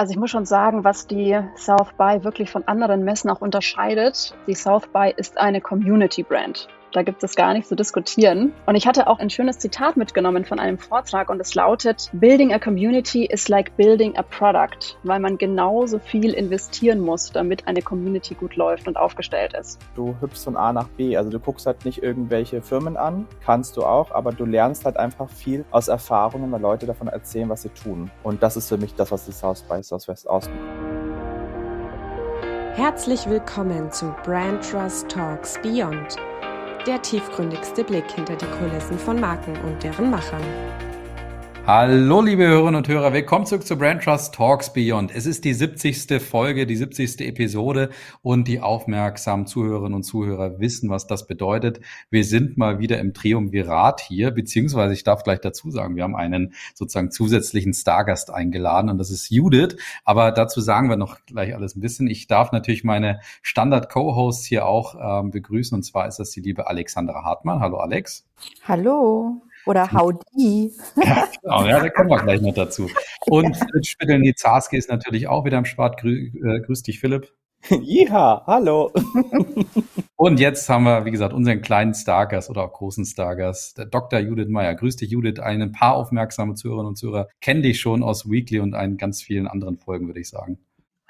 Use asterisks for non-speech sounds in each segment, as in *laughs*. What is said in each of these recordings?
Also ich muss schon sagen, was die South by wirklich von anderen Messen auch unterscheidet. Die South by ist eine Community Brand. Da gibt es gar nichts zu diskutieren. Und ich hatte auch ein schönes Zitat mitgenommen von einem Vortrag und es lautet, Building a community is like building a product, weil man genauso viel investieren muss, damit eine Community gut läuft und aufgestellt ist. Du hüpfst von A nach B, also du guckst halt nicht irgendwelche Firmen an, kannst du auch, aber du lernst halt einfach viel aus Erfahrungen, weil Leute davon erzählen, was sie tun. Und das ist für mich das, was die South by Southwest ausmacht. Herzlich willkommen zu Brand Trust Talks Beyond der tiefgründigste Blick hinter die Kulissen von Marken und deren Machern. Hallo, liebe Hörerinnen und Hörer, willkommen zurück zu Brand Trust Talks Beyond. Es ist die 70. Folge, die 70. Episode und die aufmerksamen Zuhörerinnen und Zuhörer wissen, was das bedeutet. Wir sind mal wieder im Triumvirat hier, beziehungsweise ich darf gleich dazu sagen, wir haben einen sozusagen zusätzlichen Stargast eingeladen und das ist Judith. Aber dazu sagen wir noch gleich alles ein bisschen. Ich darf natürlich meine Standard-Co-Hosts hier auch ähm, begrüßen und zwar ist das die liebe Alexandra Hartmann. Hallo Alex. Hallo. Oder Howdy. *laughs* Ja, genau, ja, da kommen wir gleich noch dazu. Und Fritz Spittel-Nizarski ist natürlich auch wieder am Start. Grü äh, grüß dich, Philipp. *laughs* Ja, hallo. *laughs* Und jetzt haben wir, wie gesagt, unseren kleinen Stargast oder auch großen Stargast, der Dr. Judith Meyer. Grüß dich, Judith. Ein paar aufmerksame Zuhörerinnen und Zuhörer kennen dich schon aus Weekly und einen ganz vielen anderen Folgen, würde ich sagen.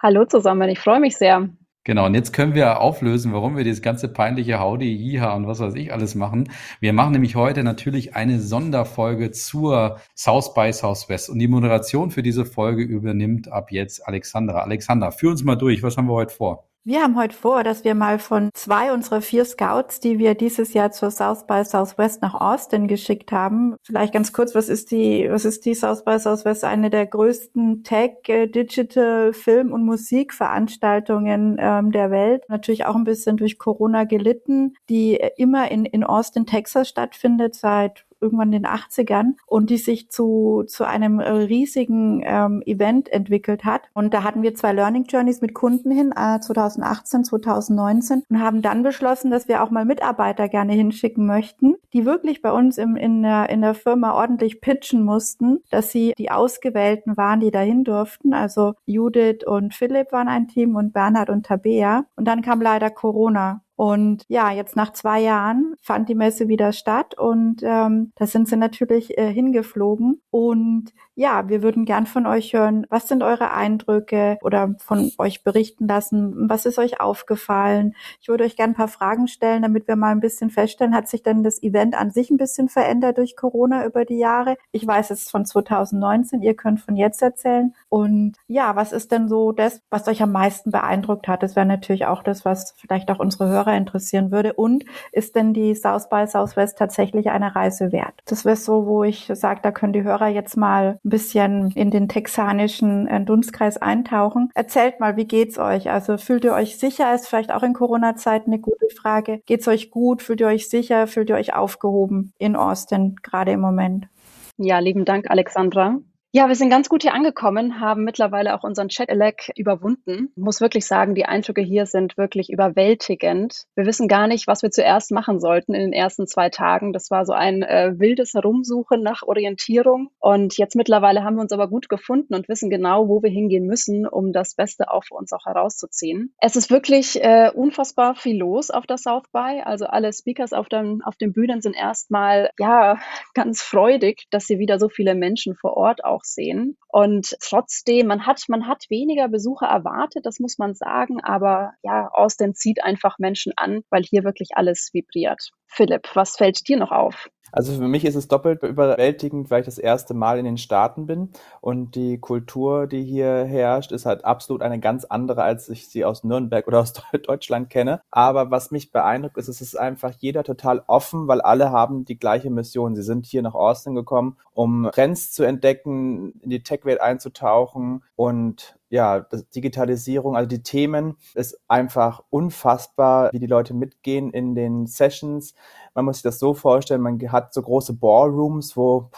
Hallo zusammen, ich freue mich sehr. Genau, und jetzt können wir auflösen, warum wir dieses ganze peinliche Howdy, Jiha und was weiß ich alles machen. Wir machen nämlich heute natürlich eine Sonderfolge zur South by Southwest und die Moderation für diese Folge übernimmt ab jetzt Alexandra. Alexandra, führ uns mal durch, was haben wir heute vor? Wir haben heute vor, dass wir mal von zwei unserer vier Scouts, die wir dieses Jahr zur South by Southwest nach Austin geschickt haben. Vielleicht ganz kurz, was ist die, was ist die South by Southwest? Eine der größten Tech, äh, Digital, Film- und Musikveranstaltungen ähm, der Welt. Natürlich auch ein bisschen durch Corona gelitten, die immer in, in Austin, Texas stattfindet seit irgendwann in den 80ern und die sich zu, zu einem äh, riesigen ähm, Event entwickelt hat. Und da hatten wir zwei Learning Journeys mit Kunden hin, äh, 2018, 2019 und haben dann beschlossen, dass wir auch mal Mitarbeiter gerne hinschicken möchten, die wirklich bei uns im, in, der, in der Firma ordentlich pitchen mussten, dass sie die Ausgewählten waren, die dahin durften. Also Judith und Philipp waren ein Team und Bernhard und Tabea. Und dann kam leider Corona. Und ja, jetzt nach zwei Jahren fand die Messe wieder statt und ähm, da sind sie natürlich äh, hingeflogen. Und ja, wir würden gern von euch hören, was sind eure Eindrücke oder von euch berichten lassen, was ist euch aufgefallen. Ich würde euch gern ein paar Fragen stellen, damit wir mal ein bisschen feststellen, hat sich denn das Event an sich ein bisschen verändert durch Corona über die Jahre? Ich weiß es von 2019, ihr könnt von jetzt erzählen. Und ja, was ist denn so das, was euch am meisten beeindruckt hat? Das wäre natürlich auch das, was vielleicht auch unsere Hörer interessieren würde. Und ist denn die South by Southwest tatsächlich eine Reise wert? Das wäre so, wo ich sage, da können die Hörer jetzt mal bisschen in den texanischen äh, Dunstkreis eintauchen. Erzählt mal, wie geht's euch? Also fühlt ihr euch sicher? Ist vielleicht auch in Corona-Zeiten eine gute Frage. Geht's euch gut? Fühlt ihr euch sicher? Fühlt ihr euch aufgehoben in Austin gerade im Moment? Ja, lieben Dank, Alexandra. Ja, wir sind ganz gut hier angekommen, haben mittlerweile auch unseren Chat-Lag überwunden. Muss wirklich sagen, die Eindrücke hier sind wirklich überwältigend. Wir wissen gar nicht, was wir zuerst machen sollten in den ersten zwei Tagen. Das war so ein äh, wildes Herumsuchen nach Orientierung. Und jetzt mittlerweile haben wir uns aber gut gefunden und wissen genau, wo wir hingehen müssen, um das Beste auch für uns auch herauszuziehen. Es ist wirklich äh, unfassbar viel los auf der South by. Also alle Speakers auf, dem, auf den Bühnen sind erstmal, ja, ganz freudig, dass sie wieder so viele Menschen vor Ort auch auch sehen. Und trotzdem, man hat, man hat weniger Besucher erwartet, das muss man sagen, aber ja, Austin zieht einfach Menschen an, weil hier wirklich alles vibriert. Philipp, was fällt dir noch auf? Also für mich ist es doppelt überwältigend, weil ich das erste Mal in den Staaten bin und die Kultur, die hier herrscht, ist halt absolut eine ganz andere, als ich sie aus Nürnberg oder aus *laughs* Deutschland kenne. Aber was mich beeindruckt, ist, es ist einfach jeder total offen, weil alle haben die gleiche Mission. Sie sind hier nach Austin gekommen, um Trends zu entdecken, in die Tech-Welt einzutauchen und ja, Digitalisierung, also die Themen ist einfach unfassbar, wie die Leute mitgehen in den Sessions. Man muss sich das so vorstellen, man hat so große Ballrooms, wo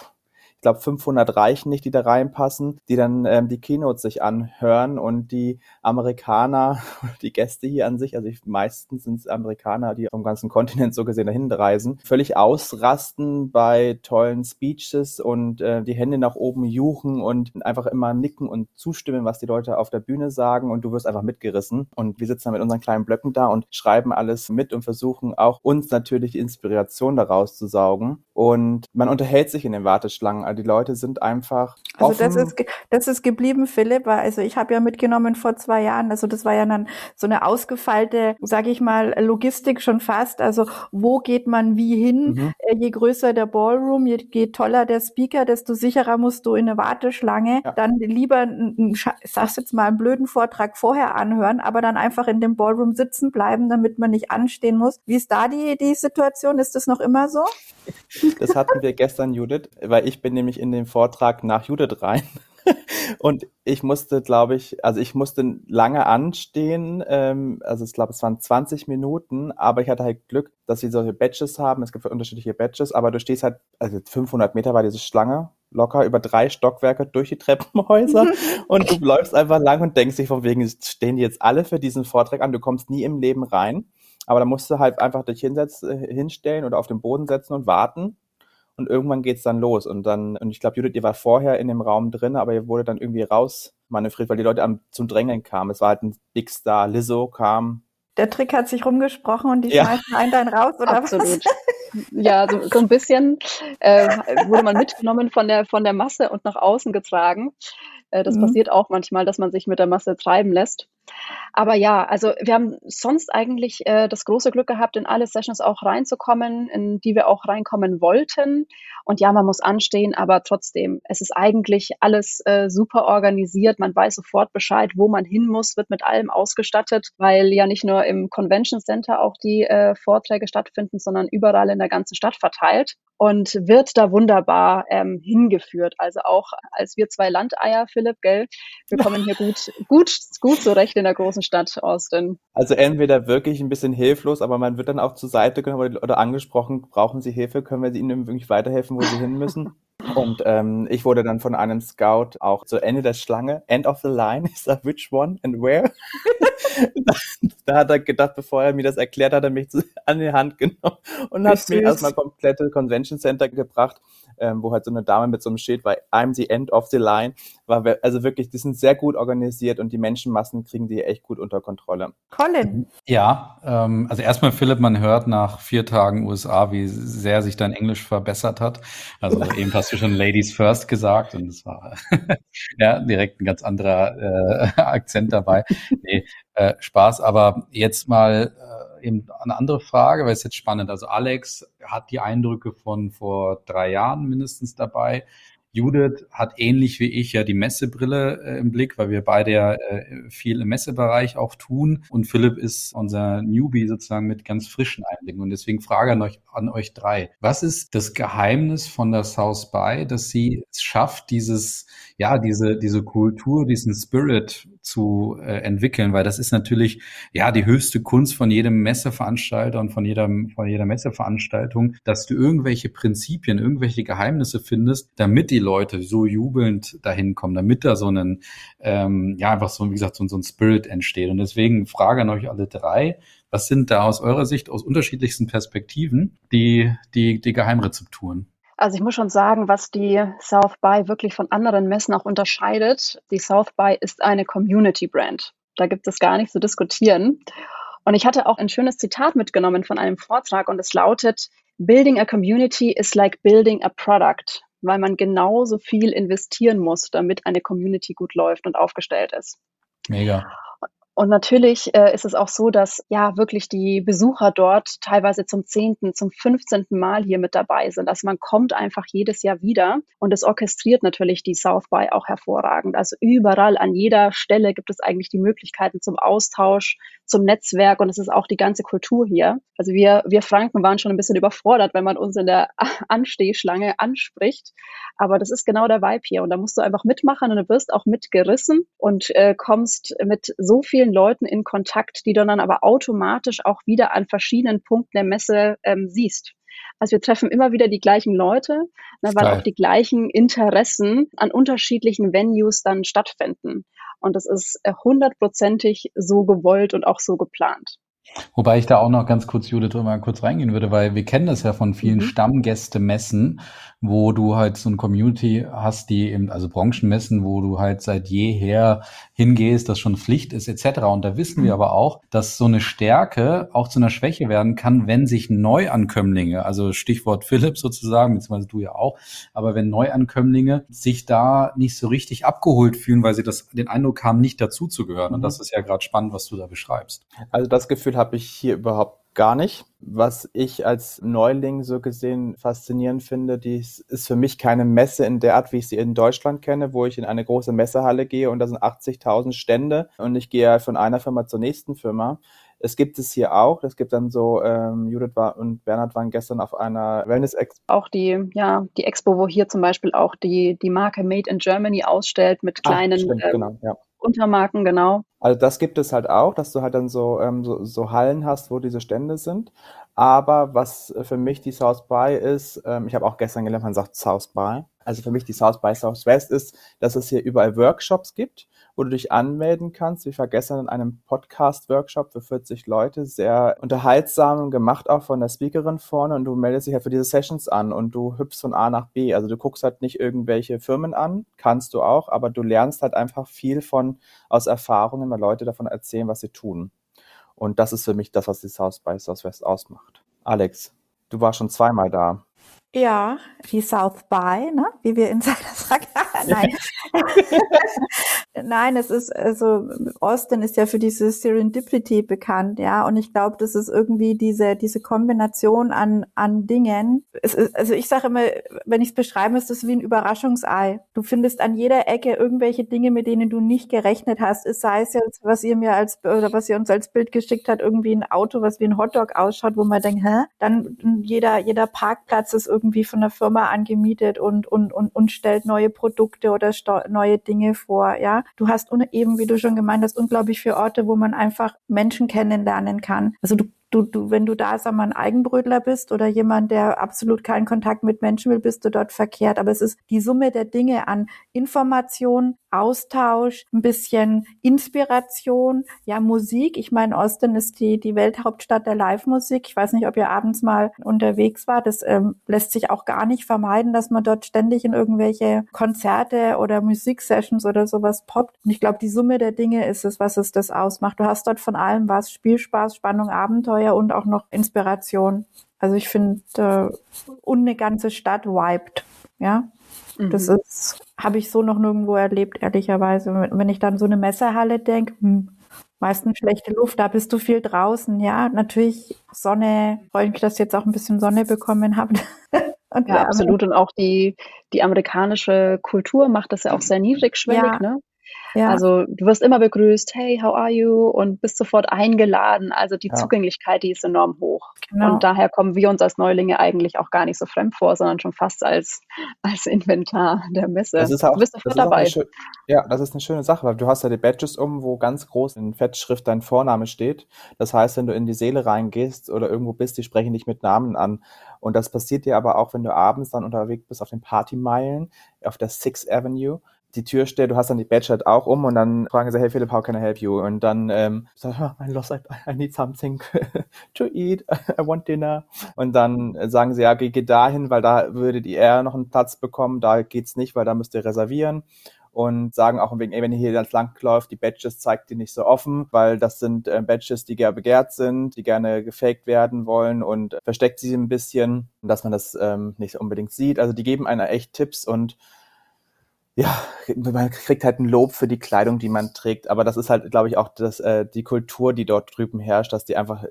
Ich glaube, 500 reichen nicht, die da reinpassen, die dann ähm, die Keynotes sich anhören und die Amerikaner, *laughs* die Gäste hier an sich, also ich, meistens sind es Amerikaner, die vom ganzen Kontinent so gesehen dahin reisen, völlig ausrasten bei tollen Speeches und äh, die Hände nach oben juchen und einfach immer nicken und zustimmen, was die Leute auf der Bühne sagen und du wirst einfach mitgerissen. Und wir sitzen dann mit unseren kleinen Blöcken da und schreiben alles mit und versuchen auch uns natürlich die Inspiration daraus zu saugen. Und man unterhält sich in den Warteschlangen. Die Leute sind einfach. Also das ist das ist geblieben, Philipp. Also ich habe ja mitgenommen vor zwei Jahren. Also das war ja dann so eine ausgefeilte, sage ich mal, Logistik schon fast. Also wo geht man wie hin? Mhm. Äh, je größer der Ballroom, je, je toller der Speaker, desto sicherer musst du in eine Warteschlange. Ja. Dann lieber, ich sag's jetzt mal, einen blöden Vortrag vorher anhören, aber dann einfach in dem Ballroom sitzen bleiben, damit man nicht anstehen muss. Wie ist da die die Situation? Ist das noch immer so? Das hatten wir *laughs* gestern, Judith, weil ich bin nämlich in den Vortrag nach Judith rein. *laughs* Und ich musste, glaube ich, also ich musste lange anstehen. Ähm, also ich glaube, es waren 20 Minuten, aber ich hatte halt Glück, dass sie solche Badges haben. Es gibt unterschiedliche Badges, aber du stehst halt, also 500 Meter war diese Schlange locker über drei Stockwerke durch die Treppenhäuser *laughs* und du läufst einfach lang und denkst dich von wegen, stehen die jetzt alle für diesen Vortrag an, du kommst nie im Leben rein. Aber da musst du halt einfach dich hinsetzen, äh, hinstellen oder auf den Boden setzen und warten. Und irgendwann geht's dann los. Und dann, und ich glaube, Judith, ihr war vorher in dem Raum drin, aber ihr wurde dann irgendwie rausmanövriert, weil die Leute am, zum Drängeln kamen. Es war halt ein Big Star, Lizzo kam. Der Trick hat sich rumgesprochen und die ja. schmeißen einen dann raus, oder Absolut. was? *laughs* Ja, so, so ein bisschen äh, wurde man mitgenommen von der, von der Masse und nach außen getragen. Äh, das mhm. passiert auch manchmal, dass man sich mit der Masse treiben lässt. Aber ja, also wir haben sonst eigentlich äh, das große Glück gehabt, in alle Sessions auch reinzukommen, in die wir auch reinkommen wollten. Und ja, man muss anstehen, aber trotzdem, es ist eigentlich alles äh, super organisiert. Man weiß sofort Bescheid, wo man hin muss, wird mit allem ausgestattet, weil ja nicht nur im Convention Center auch die äh, Vorträge stattfinden, sondern überall in der ganzen Stadt verteilt und wird da wunderbar ähm, hingeführt. Also auch als wir zwei Landeier, Philipp, gell, wir kommen hier gut, *laughs* gut, gut zurecht in der großen Stadt Austin. Also entweder wirklich ein bisschen hilflos, aber man wird dann auch zur Seite genommen oder angesprochen, brauchen Sie Hilfe, können wir Ihnen wirklich weiterhelfen, wo Sie hin müssen? *laughs* Und ähm, ich wurde dann von einem Scout auch zu Ende der Schlange, End of the Line, *laughs* ist that which one and where? da, da, hat er gedacht, bevor er mir das erklärt, hat er mich an die Hand genommen und hat mir erstmal komplette Convention Center gebracht, ähm, wo halt so eine Dame mit so einem Schild war, I'm the end of the line. War also wirklich, die sind sehr gut organisiert und die Menschenmassen kriegen die echt gut unter Kontrolle. Colin. Ja, ähm, also erstmal Philipp, man hört nach vier Tagen USA, wie sehr sich dein Englisch verbessert hat. Also *laughs* eben hast du schon Ladies First gesagt und es war *laughs* ja direkt ein ganz anderer äh, *laughs* Akzent dabei. Nee, äh, Spaß, aber jetzt mal äh, eben eine andere Frage, weil es jetzt spannend. Also Alex hat die Eindrücke von vor drei Jahren mindestens dabei. Judith hat ähnlich wie ich ja die Messebrille äh, im Blick, weil wir beide ja äh, viel im Messebereich auch tun. Und Philipp ist unser Newbie sozusagen mit ganz frischen Einblicken. Und deswegen Frage an euch, an euch drei. Was ist das Geheimnis von der South by, dass sie es schafft, dieses, ja, diese, diese Kultur, diesen Spirit zu äh, entwickeln? Weil das ist natürlich, ja, die höchste Kunst von jedem Messeveranstalter und von jeder, von jeder Messeveranstaltung, dass du irgendwelche Prinzipien, irgendwelche Geheimnisse findest, damit die Leute so jubelnd dahin kommen, damit da so ein, ähm, ja, einfach so, wie gesagt, so, so ein Spirit entsteht. Und deswegen Frage an euch alle drei, was sind da aus eurer Sicht, aus unterschiedlichsten Perspektiven, die, die, die Geheimrezepturen? Also ich muss schon sagen, was die South by wirklich von anderen Messen auch unterscheidet. Die South by ist eine Community Brand. Da gibt es gar nicht zu diskutieren. Und ich hatte auch ein schönes Zitat mitgenommen von einem Vortrag und es lautet, Building a community is like building a product weil man genauso viel investieren muss, damit eine Community gut läuft und aufgestellt ist. Mega. Und natürlich äh, ist es auch so, dass ja wirklich die Besucher dort teilweise zum zehnten, zum fünfzehnten Mal hier mit dabei sind. Also man kommt einfach jedes Jahr wieder und es orchestriert natürlich die South by auch hervorragend. Also überall an jeder Stelle gibt es eigentlich die Möglichkeiten zum Austausch, zum Netzwerk und es ist auch die ganze Kultur hier. Also wir, wir Franken waren schon ein bisschen überfordert, wenn man uns in der *laughs* Anstehschlange anspricht. Aber das ist genau der Vibe hier und da musst du einfach mitmachen und du wirst auch mitgerissen und äh, kommst mit so viel vielen Leuten in Kontakt, die du dann aber automatisch auch wieder an verschiedenen Punkten der Messe ähm, siehst. Also wir treffen immer wieder die gleichen Leute, ne, weil auch die gleichen Interessen an unterschiedlichen Venues dann stattfinden. Und das ist äh, hundertprozentig so gewollt und auch so geplant. Wobei ich da auch noch ganz kurz, Judith, mal kurz reingehen würde, weil wir kennen das ja von vielen mhm. Stammgäste-Messen, wo du halt so ein Community hast, die eben, also Branchenmessen, wo du halt seit jeher hingehst, das schon Pflicht ist, etc. Und da wissen mhm. wir aber auch, dass so eine Stärke auch zu einer Schwäche werden kann, wenn sich Neuankömmlinge, also Stichwort Philipp sozusagen, beziehungsweise du ja auch, aber wenn Neuankömmlinge sich da nicht so richtig abgeholt fühlen, weil sie das den Eindruck haben, nicht dazuzugehören. Mhm. Und das ist ja gerade spannend, was du da beschreibst. Also das Gefühl habe ich hier überhaupt gar nicht. Was ich als Neuling so gesehen faszinierend finde, die ist für mich keine Messe in der Art, wie ich sie in Deutschland kenne, wo ich in eine große Messehalle gehe und da sind 80.000 Stände und ich gehe von einer Firma zur nächsten Firma. Es gibt es hier auch. Es gibt dann so, ähm, Judith war und Bernhard waren gestern auf einer Wellness-Expo. Auch die, ja, die Expo, wo hier zum Beispiel auch die, die Marke Made in Germany ausstellt mit kleinen Ach, stimmt, ähm, genau, ja. Untermarken, genau. Also das gibt es halt auch, dass du halt dann so, ähm, so, so Hallen hast, wo diese Stände sind. Aber was für mich die South by ist, ähm, ich habe auch gestern gelernt, man sagt South by. Also für mich die South by Southwest ist, dass es hier überall Workshops gibt, wo du dich anmelden kannst. Wir vergessen in einem Podcast-Workshop für 40 Leute, sehr unterhaltsam gemacht auch von der Speakerin vorne und du meldest dich halt für diese Sessions an und du hüpfst von A nach B. Also du guckst halt nicht irgendwelche Firmen an, kannst du auch, aber du lernst halt einfach viel von aus Erfahrungen, weil Leute davon erzählen, was sie tun. Und das ist für mich das, was die South by Southwest ausmacht. Alex, du warst schon zweimal da. Ja, wie South by, ne? wie wir Insider sagen. *laughs* Nein. *laughs* Nein, es ist, also Austin ist ja für diese Serendipity bekannt, ja. Und ich glaube, das ist irgendwie diese, diese Kombination an, an Dingen. Es ist, also ich sage immer, wenn ich es beschreibe, ist es wie ein Überraschungsei. Du findest an jeder Ecke irgendwelche Dinge, mit denen du nicht gerechnet hast. Es sei es jetzt, was ihr mir als, oder was ihr uns als Bild geschickt hat, irgendwie ein Auto, was wie ein Hotdog ausschaut, wo man denkt, hä? Dann jeder, jeder Parkplatz ist irgendwie von der Firma angemietet und, und, und, und stellt neue Produkte oder neue Dinge vor, ja. Du hast eben, wie du schon gemeint hast, unglaublich viele Orte, wo man einfach Menschen kennenlernen kann. Also du du, du, wenn du da, sag mal, ein Eigenbrötler bist oder jemand, der absolut keinen Kontakt mit Menschen will, bist du dort verkehrt. Aber es ist die Summe der Dinge an Information, Austausch, ein bisschen Inspiration, ja, Musik. Ich meine, Austin ist die, die Welthauptstadt der Live-Musik. Ich weiß nicht, ob ihr abends mal unterwegs war. Das ähm, lässt sich auch gar nicht vermeiden, dass man dort ständig in irgendwelche Konzerte oder Musiksessions oder sowas poppt. Und ich glaube, die Summe der Dinge ist es, was es das ausmacht. Du hast dort von allem was, Spielspaß, Spannung, Abenteuer und auch noch Inspiration. Also ich finde, äh, und eine ganze Stadt vibed. Ja, mhm. das ist, habe ich so noch nirgendwo erlebt, ehrlicherweise. Wenn ich dann so eine Messehalle denke, hm, meistens schlechte Luft, da bist du viel draußen. Ja, natürlich Sonne, freue ich mich, dass ihr jetzt auch ein bisschen Sonne bekommen habt. *laughs* ja, absolut. Und auch die, die amerikanische Kultur macht das ja auch sehr niedrigschwellig, ja. ne? Ja. Also du wirst immer begrüßt, hey, how are you? Und bist sofort eingeladen. Also die ja. Zugänglichkeit, die ist enorm hoch. Genau. Und daher kommen wir uns als Neulinge eigentlich auch gar nicht so fremd vor, sondern schon fast als, *laughs* als Inventar der Messe. Das ist auch, du bist sofort dabei. Schön, ja, das ist eine schöne Sache, weil du hast ja die Badges um, wo ganz groß in Fettschrift dein Vorname steht. Das heißt, wenn du in die Seele reingehst oder irgendwo bist, die sprechen dich mit Namen an. Und das passiert dir aber auch, wenn du abends dann unterwegs bist auf den Partymeilen auf der Sixth Avenue die Tür steht, du hast dann die Badge halt auch um und dann fragen sie, hey Philipp, how can I help you? Und dann ähm, sag ich, I I, I need something *laughs* to eat, *laughs* I want dinner. Und dann sagen sie, ja, geh, geh dahin, weil da würdet ihr eher noch einen Platz bekommen, da geht's nicht, weil da müsst ihr reservieren und sagen auch wegen, ey, wenn ihr hier ganz lang läuft, die Badges zeigt die nicht so offen, weil das sind äh, Badges, die gerne begehrt sind, die gerne gefaked werden wollen und versteckt sie ein bisschen, dass man das ähm, nicht unbedingt sieht. Also die geben einer echt Tipps und ja, man kriegt halt ein Lob für die Kleidung, die man trägt, aber das ist halt, glaube ich, auch das, äh, die Kultur, die dort drüben herrscht, dass die einfach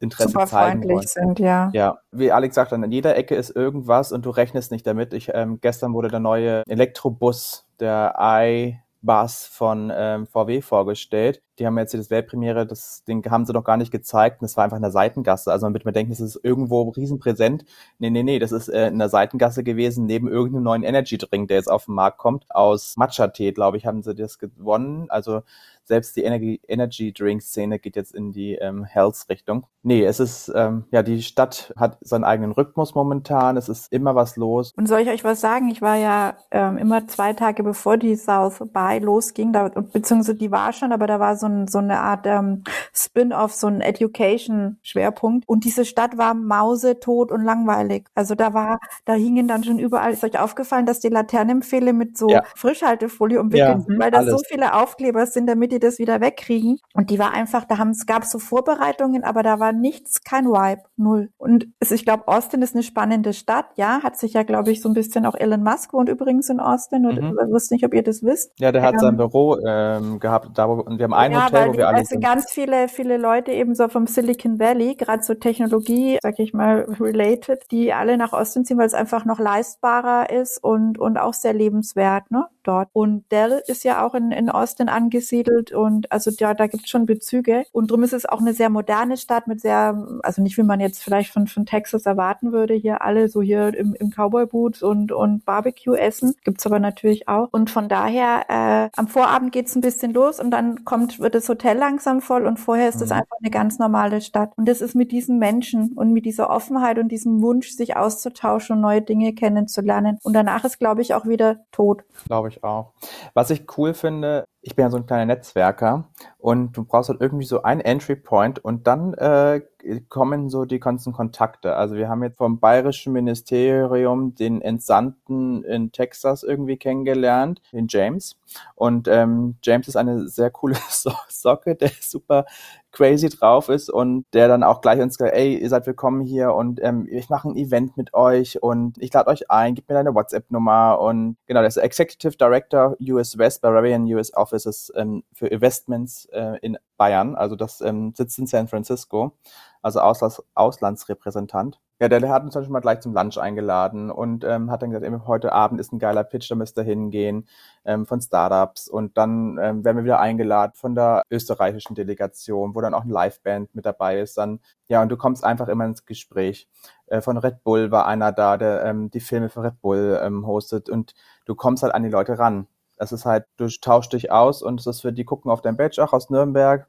Interesse Super zeigen wollen. sind, ja. Ja, wie Alex sagt, an jeder Ecke ist irgendwas und du rechnest nicht damit. Ich, ähm, gestern wurde der neue Elektrobus, der i Bus von ähm, VW vorgestellt. Die haben jetzt die Weltpremiere, das Ding haben sie noch gar nicht gezeigt. Und das war einfach in der Seitengasse. Also man wird mir denken, das ist irgendwo riesenpräsent. Nee, nee, nee, das ist äh, in der Seitengasse gewesen, neben irgendeinem neuen Energy Drink, der jetzt auf den Markt kommt. Aus Matcha-Tee, glaube ich, haben sie das gewonnen. Also selbst die Energy, Energy Drink Szene geht jetzt in die ähm, Health Richtung. Nee, es ist, ähm, ja, die Stadt hat seinen eigenen Rhythmus momentan. Es ist immer was los. Und soll ich euch was sagen? Ich war ja ähm, immer zwei Tage bevor die South by losging, da, beziehungsweise die war schon, aber da war so, ein, so eine Art ähm, Spin-off, so ein Education-Schwerpunkt. Und diese Stadt war mausetot und langweilig. Also da war, da hingen dann schon überall, ist euch aufgefallen, dass die Laternenpfähle mit so ja. Frischhaltefolie umwickelt ja, sind, weil da so viele Aufkleber sind, damit die das wieder wegkriegen. Und die war einfach, da haben, es gab so Vorbereitungen, aber da war nichts, kein Vibe, null. Und es, ich glaube, Austin ist eine spannende Stadt, ja, hat sich ja, glaube ich, so ein bisschen auch Elon Musk wohnt übrigens in Austin und mhm. ich wusste nicht, ob ihr das wisst. Ja, der hat ähm, sein Büro ähm, gehabt, da wo, und wir haben ein ja, Hotel, wo wir alle sind. ganz viele, viele Leute eben so vom Silicon Valley, gerade so Technologie, sag ich mal, related, die alle nach Austin ziehen, weil es einfach noch leistbarer ist und, und auch sehr lebenswert, ne? dort. Und Dell ist ja auch in, in Austin angesiedelt und also ja, da gibt es schon Bezüge. Und drum ist es auch eine sehr moderne Stadt mit sehr, also nicht wie man jetzt vielleicht von, von Texas erwarten würde, hier alle so hier im, im Cowboy-Boots und, und Barbecue essen. Gibt's aber natürlich auch. Und von daher, äh, am Vorabend geht's ein bisschen los und dann kommt, wird das Hotel langsam voll und vorher ist es mhm. einfach eine ganz normale Stadt. Und das ist mit diesen Menschen und mit dieser Offenheit und diesem Wunsch, sich auszutauschen und neue Dinge kennenzulernen. Und danach ist, glaube ich, auch wieder tot. Glaube ich auch. Was ich cool finde, ich bin ja so ein kleiner Netzwerker und du brauchst halt irgendwie so einen Entry Point und dann äh, kommen so die ganzen Kontakte. Also wir haben jetzt vom bayerischen Ministerium den Entsandten in Texas irgendwie kennengelernt, den James. Und ähm, James ist eine sehr coole *laughs* so Socke, der super crazy drauf ist und der dann auch gleich uns sagt, ey, ihr seid willkommen hier und ähm, ich mache ein Event mit euch und ich lade euch ein, gib mir deine WhatsApp-Nummer und genau, der ist Executive Director US West Bavarian US Offices ähm, für Investments äh, in Bayern, also das ähm, sitzt in San Francisco, also Auslands Auslandsrepräsentant. Ja, der, der hat uns dann schon mal gleich zum Lunch eingeladen und ähm, hat dann gesagt, ey, heute Abend ist ein geiler Pitch, da müsst ihr hingehen ähm, von Startups und dann ähm, werden wir wieder eingeladen von der österreichischen Delegation, wo dann auch eine Liveband mit dabei ist. Dann ja und du kommst einfach immer ins Gespräch. Äh, von Red Bull war einer da, der ähm, die Filme für Red Bull ähm, hostet und du kommst halt an die Leute ran. Es ist halt, du tauschst dich aus und es ist für die gucken auf dein Badge, ach aus Nürnberg,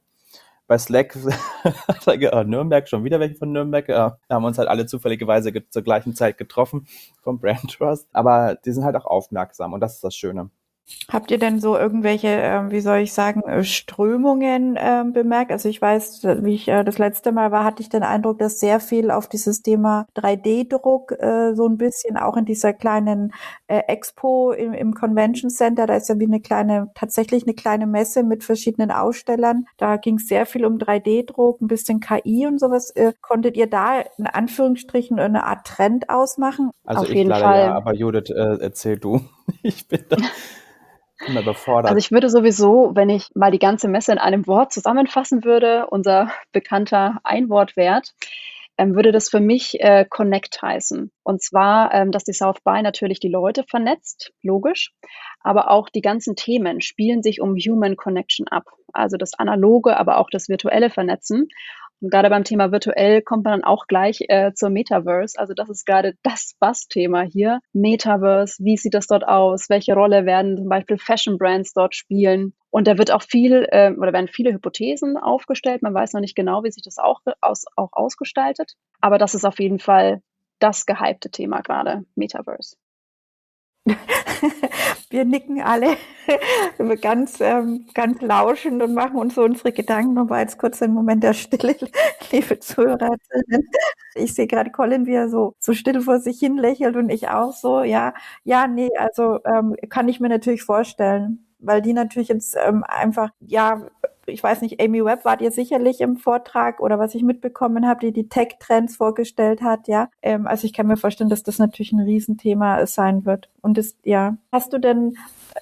bei Slack *laughs* oh, Nürnberg, schon wieder welche von Nürnberg. Da haben uns halt alle zufälligerweise zur gleichen Zeit getroffen vom *laughs* Brand Trust. Aber die sind halt auch aufmerksam und das ist das Schöne. Habt ihr denn so irgendwelche, äh, wie soll ich sagen, äh, Strömungen äh, bemerkt? Also ich weiß, wie ich äh, das letzte Mal war, hatte ich den Eindruck, dass sehr viel auf dieses Thema 3D-Druck äh, so ein bisschen auch in dieser kleinen äh, Expo im, im Convention Center, da ist ja wie eine kleine, tatsächlich eine kleine Messe mit verschiedenen Ausstellern. Da ging es sehr viel um 3D-Druck, ein bisschen KI und sowas. Äh, konntet ihr da in Anführungsstrichen eine Art Trend ausmachen? Also Auf ich jeden leider Fall. ja, aber Judith, äh, erzähl du. *laughs* ich bin da *laughs* immer überfordert. Also ich würde sowieso, wenn ich mal die ganze Messe in einem Wort zusammenfassen würde, unser bekannter Einwortwert, ähm, würde das für mich äh, Connect heißen. Und zwar, ähm, dass die South by natürlich die Leute vernetzt, logisch, aber auch die ganzen Themen spielen sich um Human Connection ab. Also das analoge, aber auch das virtuelle Vernetzen. Und gerade beim Thema virtuell kommt man dann auch gleich äh, zur Metaverse. Also das ist gerade das Bass-Thema hier. Metaverse, wie sieht das dort aus? Welche Rolle werden zum Beispiel Fashion Brands dort spielen? Und da wird auch viel äh, oder werden viele Hypothesen aufgestellt. Man weiß noch nicht genau, wie sich das auch, aus, auch ausgestaltet. Aber das ist auf jeden Fall das gehypte Thema gerade, Metaverse. *laughs* Wir nicken alle *laughs* ganz, ähm, ganz lauschend und machen uns so unsere Gedanken. Noch mal jetzt kurz einen Moment der Stille, *laughs* liebe Zuhörer. Ich sehe gerade Colin, wie er so, so still vor sich hin lächelt und ich auch so. Ja, ja, nee, also ähm, kann ich mir natürlich vorstellen, weil die natürlich jetzt ähm, einfach, ja, ich weiß nicht, Amy Webb wart ihr sicherlich im Vortrag oder was ich mitbekommen habe, die die Tech-Trends vorgestellt hat, ja. Ähm, also ich kann mir vorstellen, dass das natürlich ein Riesenthema sein wird. Und das, ja. Hast du denn,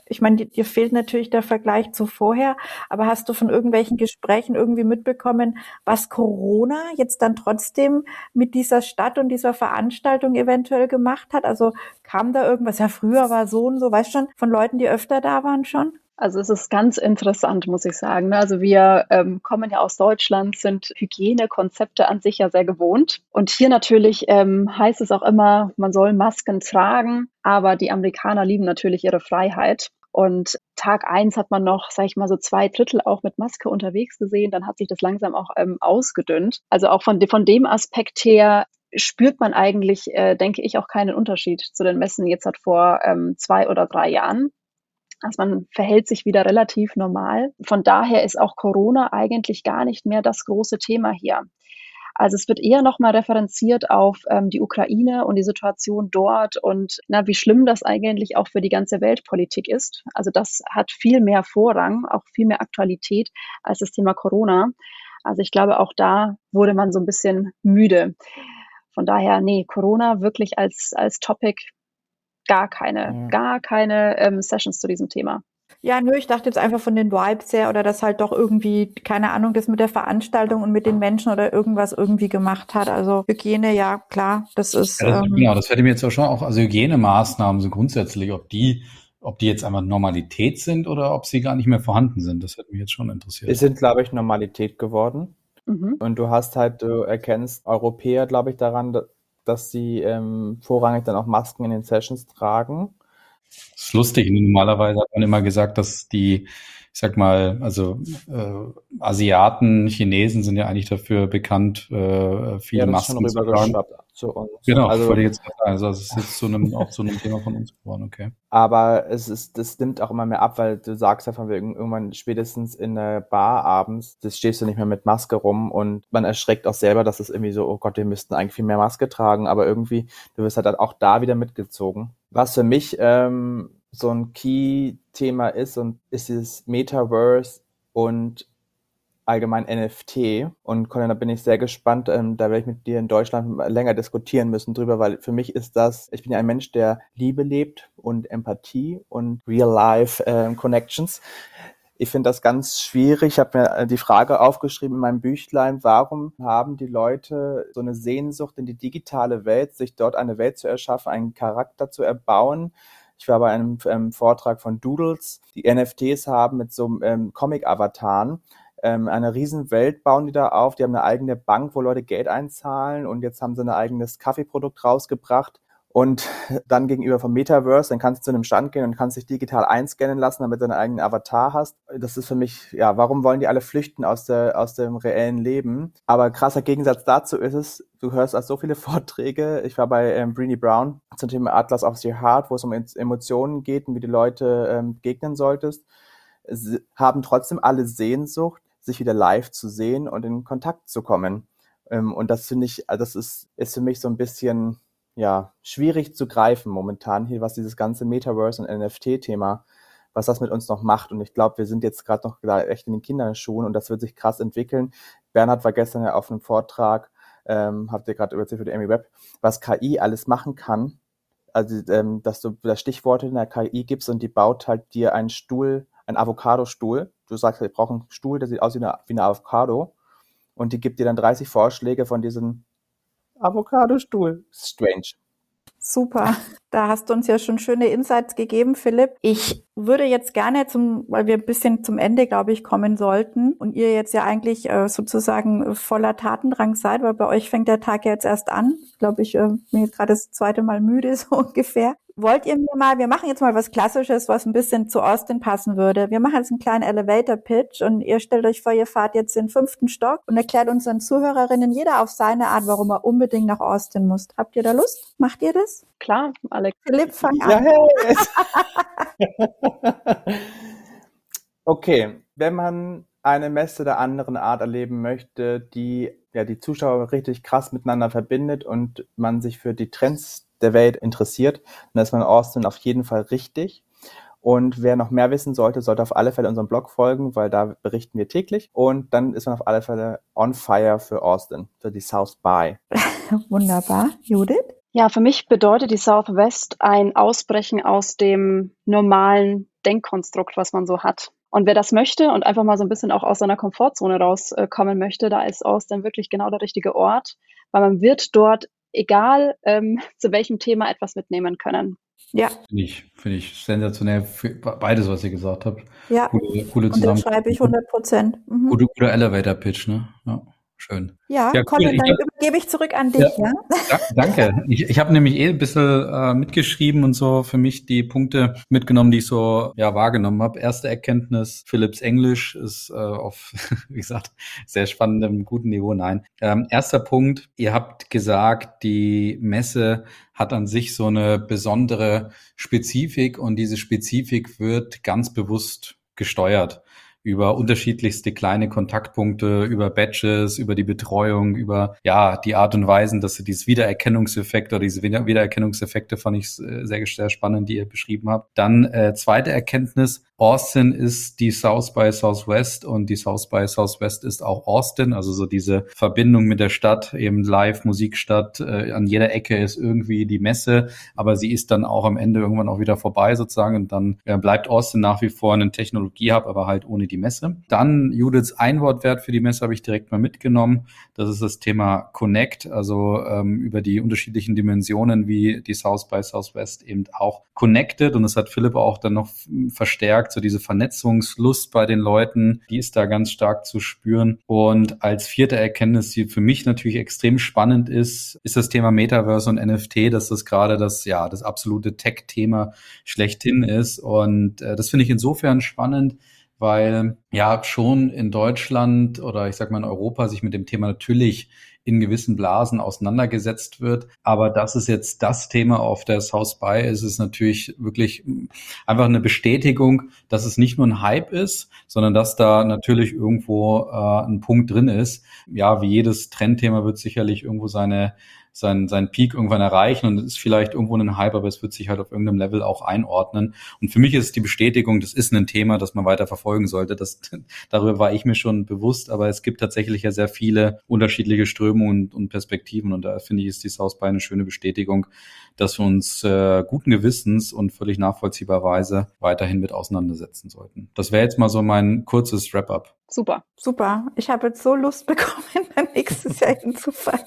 ich meine, dir fehlt natürlich der Vergleich zu vorher, aber hast du von irgendwelchen Gesprächen irgendwie mitbekommen, was Corona jetzt dann trotzdem mit dieser Stadt und dieser Veranstaltung eventuell gemacht hat? Also kam da irgendwas, ja, früher war so und so, weißt schon, von Leuten, die öfter da waren schon? Also es ist ganz interessant, muss ich sagen. Ne? Also wir ähm, kommen ja aus Deutschland, sind Hygienekonzepte an sich ja sehr gewohnt. Und hier natürlich ähm, heißt es auch immer, man soll Masken tragen, aber die Amerikaner lieben natürlich ihre Freiheit. Und Tag eins hat man noch, sag ich mal, so zwei Drittel auch mit Maske unterwegs gesehen. Dann hat sich das langsam auch ähm, ausgedünnt. Also auch von, von dem Aspekt her spürt man eigentlich, äh, denke ich, auch keinen Unterschied zu den Messen jetzt hat vor ähm, zwei oder drei Jahren. Also man verhält sich wieder relativ normal. Von daher ist auch Corona eigentlich gar nicht mehr das große Thema hier. Also es wird eher nochmal referenziert auf ähm, die Ukraine und die Situation dort und na, wie schlimm das eigentlich auch für die ganze Weltpolitik ist. Also das hat viel mehr Vorrang, auch viel mehr Aktualität als das Thema Corona. Also ich glaube, auch da wurde man so ein bisschen müde. Von daher, nee, Corona wirklich als, als Topic gar keine, ja. gar keine ähm, Sessions zu diesem Thema. Ja, nö, ich dachte jetzt einfach von den Vibes her oder dass halt doch irgendwie, keine Ahnung, das mit der Veranstaltung und mit den Menschen oder irgendwas irgendwie gemacht hat. Also Hygiene, ja, klar, das ist. Ja, das, ähm, genau, das hätte mir jetzt auch schon auch, also Hygienemaßnahmen sind grundsätzlich, ob die, ob die jetzt einfach Normalität sind oder ob sie gar nicht mehr vorhanden sind. Das hätte mich jetzt schon interessiert. Es sind, glaube ich, Normalität geworden. Mhm. Und du hast halt, du erkennst Europäer, glaube ich, daran, dass sie ähm, vorrangig dann auch Masken in den Sessions tragen. Das ist lustig. Normalerweise hat man immer gesagt, dass die, ich sag mal, also äh, Asiaten, Chinesen sind ja eigentlich dafür bekannt, äh, viele ja, Masken zu tragen zu uns. Genau, also, wollte ich jetzt sagen. Also es ist jetzt zu einem, auch zu einem Thema von uns geworden, okay. Aber es ist, das nimmt auch immer mehr ab, weil du sagst ja von wegen irgendwann spätestens in der Bar abends, das stehst du nicht mehr mit Maske rum und man erschreckt auch selber, dass es irgendwie so, oh Gott, wir müssten eigentlich viel mehr Maske tragen, aber irgendwie, du wirst halt auch da wieder mitgezogen. Was für mich ähm, so ein Key-Thema ist und ist dieses Metaverse und allgemein NFT. Und Colin, da bin ich sehr gespannt. Ähm, da werde ich mit dir in Deutschland länger diskutieren müssen drüber, weil für mich ist das, ich bin ja ein Mensch, der Liebe lebt und Empathie und Real-Life äh, Connections. Ich finde das ganz schwierig. Ich habe mir äh, die Frage aufgeschrieben in meinem Büchlein, warum haben die Leute so eine Sehnsucht in die digitale Welt, sich dort eine Welt zu erschaffen, einen Charakter zu erbauen? Ich war bei einem ähm, Vortrag von Doodles, die NFTs haben mit so ähm, Comic-Avataren ähm, eine riesen Welt bauen die da auf. Die haben eine eigene Bank, wo Leute Geld einzahlen und jetzt haben sie ein eigenes Kaffeeprodukt rausgebracht. Und dann gegenüber vom Metaverse, dann kannst du zu einem Stand gehen und kannst dich digital einscannen lassen, damit du einen eigenen Avatar hast. Das ist für mich, ja, warum wollen die alle flüchten aus, der, aus dem reellen Leben? Aber krasser Gegensatz dazu ist es, du hörst also so viele *laughs* Vorträge. Ich war bei ähm, Breenie Brown zum Thema Atlas of the Heart, wo es um Emotionen geht und wie die Leute ähm, begegnen solltest. Sie haben trotzdem alle Sehnsucht sich wieder live zu sehen und in Kontakt zu kommen. Ähm, und das finde ich, also das ist, ist für mich so ein bisschen, ja, schwierig zu greifen momentan hier, was dieses ganze Metaverse und NFT-Thema, was das mit uns noch macht. Und ich glaube, wir sind jetzt gerade noch echt in den Kinderschuhen und das wird sich krass entwickeln. Bernhard war gestern ja auf einem Vortrag, ähm, habt ihr gerade erzählt für die Amy Web, was KI alles machen kann. Also, ähm, dass du das Stichworte in der KI gibst und die baut halt dir einen Stuhl, einen Avocado-Stuhl du sagst, ich brauche einen Stuhl, der sieht aus wie eine, wie eine Avocado und die gibt dir dann 30 Vorschläge von diesem Avocado-Stuhl. Strange. Super. Da hast du uns ja schon schöne Insights gegeben, Philipp. Ich würde jetzt gerne zum, weil wir ein bisschen zum Ende, glaube ich, kommen sollten und ihr jetzt ja eigentlich äh, sozusagen voller Tatendrang seid, weil bei euch fängt der Tag ja jetzt erst an. Ich glaube, ich äh, bin jetzt gerade das zweite Mal müde, *laughs* so ungefähr. Wollt ihr mir mal, wir machen jetzt mal was Klassisches, was ein bisschen zu Austin passen würde. Wir machen jetzt einen kleinen Elevator-Pitch und ihr stellt euch vor, ihr fahrt jetzt den fünften Stock und erklärt unseren Zuhörerinnen jeder auf seine Art, warum er unbedingt nach Austin muss. Habt ihr da Lust? Macht ihr das? Klar, Alex. Philipp, fang an. Ja, hey. *laughs* okay, wenn man eine Messe der anderen Art erleben möchte, die ja die Zuschauer richtig krass miteinander verbindet und man sich für die Trends der Welt interessiert, dann ist man in Austin auf jeden Fall richtig. Und wer noch mehr wissen sollte, sollte auf alle Fälle unserem Blog folgen, weil da berichten wir täglich. Und dann ist man auf alle Fälle on fire für Austin, für die South By. *laughs* Wunderbar. Judith? Ja, für mich bedeutet die Southwest ein Ausbrechen aus dem normalen Denkkonstrukt, was man so hat. Und wer das möchte und einfach mal so ein bisschen auch aus seiner Komfortzone rauskommen möchte, da ist Austin wirklich genau der richtige Ort, weil man wird dort egal ähm, *laughs* zu welchem Thema etwas mitnehmen können. Ja. Finde ich, finde ich sensationell. Für beides, was ihr gesagt habt. Ja. Coole, coole Zusammenfassung. schreibe ich 100 Prozent. Mhm. Gute, guter Elevator-Pitch, ne? Ja. Schön. Ja, ja Colin, cool. dann übergebe ich zurück an dich. Ja, ja? danke. *laughs* Ich, ich habe nämlich eh ein bisschen äh, mitgeschrieben und so für mich die Punkte mitgenommen, die ich so ja wahrgenommen habe. Erste Erkenntnis, Philips Englisch ist äh, auf, *laughs* wie gesagt, sehr spannendem, guten Niveau. Nein. Ähm, erster Punkt, ihr habt gesagt, die Messe hat an sich so eine besondere Spezifik und diese Spezifik wird ganz bewusst gesteuert über unterschiedlichste kleine Kontaktpunkte, über Badges, über die Betreuung, über ja die Art und Weisen, dass sie dieses Wiedererkennungseffekt oder diese Wiedererkennungseffekte fand ich sehr, sehr spannend, die ihr beschrieben habt. Dann äh, zweite Erkenntnis, Austin ist die South by Southwest und die South by Southwest ist auch Austin, also so diese Verbindung mit der Stadt, eben live Musikstadt, äh, an jeder Ecke ist irgendwie die Messe, aber sie ist dann auch am Ende irgendwann auch wieder vorbei sozusagen. Und dann äh, bleibt Austin nach wie vor ein Technologie-Hub, aber halt ohne die Messe. Dann Judiths Einwortwert für die Messe habe ich direkt mal mitgenommen. Das ist das Thema Connect, also ähm, über die unterschiedlichen Dimensionen, wie die South by Southwest eben auch connected. Und das hat Philipp auch dann noch verstärkt gesagt, so diese Vernetzungslust bei den Leuten, die ist da ganz stark zu spüren. Und als vierte Erkenntnis, die für mich natürlich extrem spannend ist, ist das Thema Metaverse und NFT, dass das gerade das, ja, das absolute Tech-Thema schlechthin ist. Und äh, das finde ich insofern spannend, weil ja schon in Deutschland oder ich sag mal in Europa sich mit dem Thema natürlich in gewissen Blasen auseinandergesetzt wird. Aber das ist jetzt das Thema auf der South by. Es ist natürlich wirklich einfach eine Bestätigung, dass es nicht nur ein Hype ist, sondern dass da natürlich irgendwo äh, ein Punkt drin ist. Ja, wie jedes Trendthema wird sicherlich irgendwo seine seinen, seinen Peak irgendwann erreichen und es ist vielleicht irgendwo ein Hype, aber es wird sich halt auf irgendeinem Level auch einordnen. Und für mich ist es die Bestätigung, das ist ein Thema, das man weiter verfolgen sollte. Das, *laughs* darüber war ich mir schon bewusst, aber es gibt tatsächlich ja sehr viele unterschiedliche Strömungen und, und Perspektiven und da finde ich, ist die South by eine schöne Bestätigung, dass wir uns äh, guten Gewissens und völlig nachvollziehbarweise weiterhin mit auseinandersetzen sollten. Das wäre jetzt mal so mein kurzes Wrap-up. Super. Super. Ich habe jetzt so Lust bekommen, *laughs* beim nächsten Jahr *laughs* hinzufahren.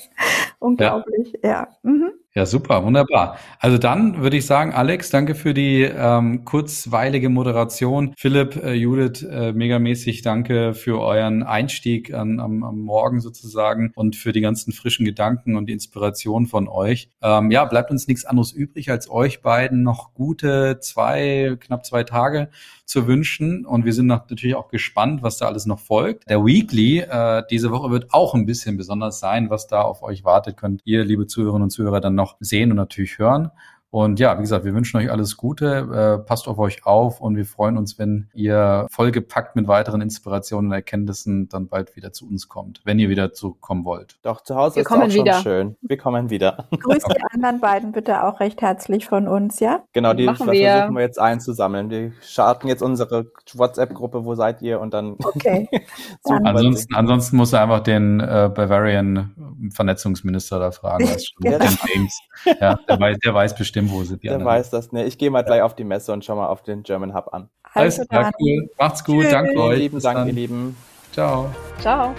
Unglaublich, ja. ja. Mhm. Ja, super, wunderbar. Also dann würde ich sagen, Alex, danke für die ähm, kurzweilige Moderation. Philipp, äh, Judith, äh, megamäßig danke für euren Einstieg an, am, am Morgen sozusagen und für die ganzen frischen Gedanken und die Inspiration von euch. Ähm, ja, bleibt uns nichts anderes übrig, als euch beiden noch gute zwei, knapp zwei Tage zu wünschen. Und wir sind natürlich auch gespannt, was da alles noch folgt. Der Weekly äh, diese Woche wird auch ein bisschen besonders sein, was da auf euch wartet, könnt ihr, liebe Zuhörerinnen und Zuhörer, dann noch sehen und natürlich hören. Und ja, wie gesagt, wir wünschen euch alles Gute, äh, passt auf euch auf und wir freuen uns, wenn ihr vollgepackt mit weiteren Inspirationen und Erkenntnissen dann bald wieder zu uns kommt, wenn ihr wieder zurückkommen wollt. Doch, zu Hause wir ist auch wieder. schon schön. Wir kommen wieder. *laughs* Grüßt die anderen beiden bitte auch recht herzlich von uns, ja? Genau, die Machen wir. versuchen wir jetzt einzusammeln. Wir starten jetzt unsere WhatsApp-Gruppe, wo seid ihr? Und dann. Okay. *laughs* ansonsten, ansonsten muss er einfach den äh, Bavarian Vernetzungsminister da fragen. genau. *laughs* ja, der weiß, der weiß bestimmt Sind die Der weiß das, ne? Ich gehe mal gleich auf die Messe und schau mal auf den German Hub an. Alles klar, cool. Macht's gut, Tschüss. danke euch. Lieben Dank, ihr Lieben. Ciao. Ciao.